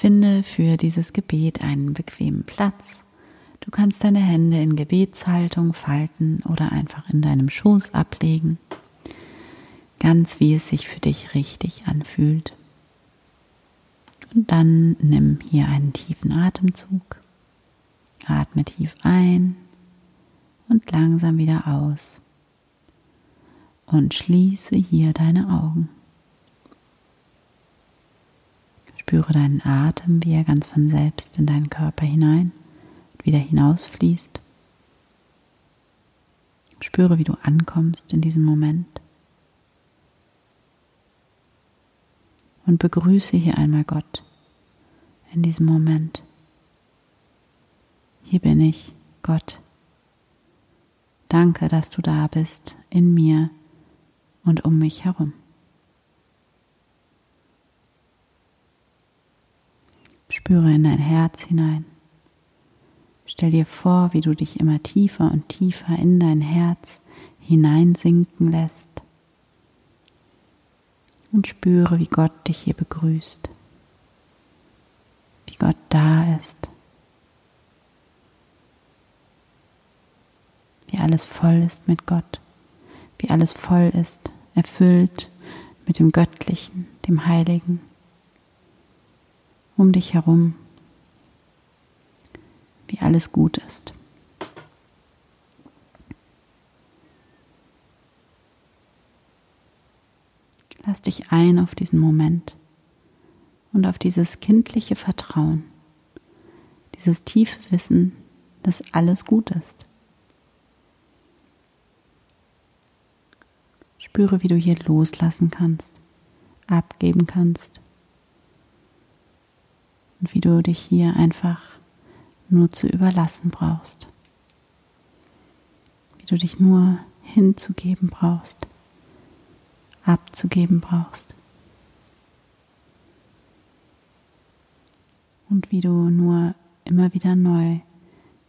Finde für dieses Gebet einen bequemen Platz. Du kannst deine Hände in Gebetshaltung falten oder einfach in deinem Schoß ablegen, ganz wie es sich für dich richtig anfühlt. Und dann nimm hier einen tiefen Atemzug. Atme tief ein und langsam wieder aus. Und schließe hier deine Augen. Spüre deinen Atem, wie er ganz von selbst in deinen Körper hinein und wieder hinausfließt. Spüre, wie du ankommst in diesem Moment. Und begrüße hier einmal Gott in diesem Moment. Hier bin ich, Gott. Danke, dass du da bist, in mir und um mich herum. Spüre in dein Herz hinein. Stell dir vor, wie du dich immer tiefer und tiefer in dein Herz hineinsinken lässt. Und spüre, wie Gott dich hier begrüßt. Wie Gott da ist. Wie alles voll ist mit Gott. Wie alles voll ist, erfüllt mit dem Göttlichen, dem Heiligen um dich herum, wie alles gut ist. Lass dich ein auf diesen Moment und auf dieses kindliche Vertrauen, dieses tiefe Wissen, dass alles gut ist. Spüre, wie du hier loslassen kannst, abgeben kannst und wie du dich hier einfach nur zu überlassen brauchst. Wie du dich nur hinzugeben brauchst, abzugeben brauchst. Und wie du nur immer wieder neu,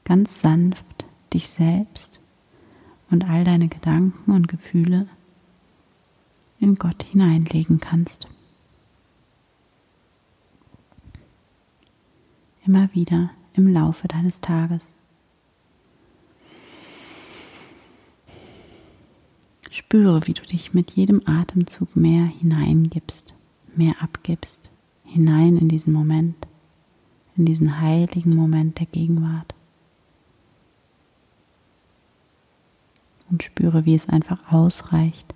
ganz sanft dich selbst und all deine Gedanken und Gefühle in Gott hineinlegen kannst. Immer wieder im Laufe deines Tages. Spüre, wie du dich mit jedem Atemzug mehr hineingibst, mehr abgibst, hinein in diesen Moment, in diesen heiligen Moment der Gegenwart. Und spüre, wie es einfach ausreicht,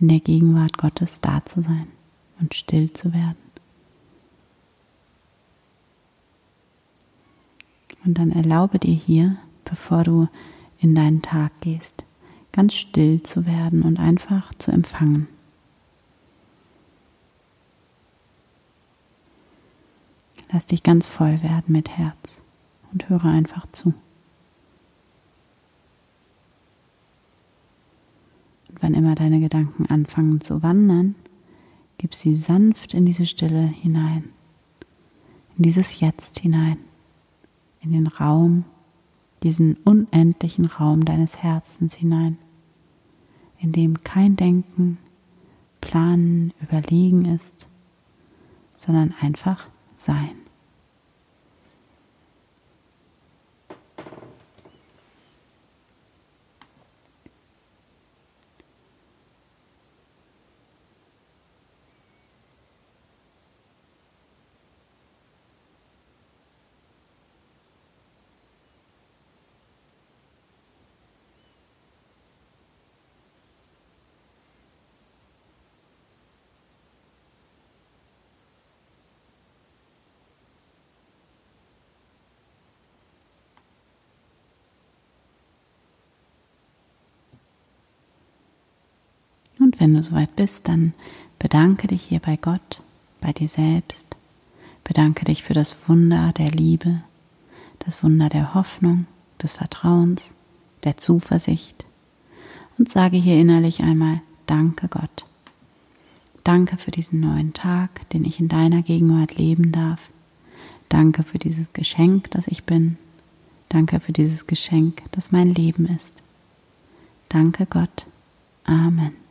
in der Gegenwart Gottes da zu sein und still zu werden. Und dann erlaube dir hier, bevor du in deinen Tag gehst, ganz still zu werden und einfach zu empfangen. Lass dich ganz voll werden mit Herz und höre einfach zu. Und wann immer deine Gedanken anfangen zu wandern, gib sie sanft in diese Stille hinein, in dieses Jetzt hinein in den Raum, diesen unendlichen Raum deines Herzens hinein, in dem kein Denken, Planen, Überlegen ist, sondern einfach Sein. Und wenn du soweit bist, dann bedanke dich hier bei Gott, bei dir selbst. Bedanke dich für das Wunder der Liebe, das Wunder der Hoffnung, des Vertrauens, der Zuversicht. Und sage hier innerlich einmal, danke Gott. Danke für diesen neuen Tag, den ich in deiner Gegenwart leben darf. Danke für dieses Geschenk, das ich bin. Danke für dieses Geschenk, das mein Leben ist. Danke Gott. Amen.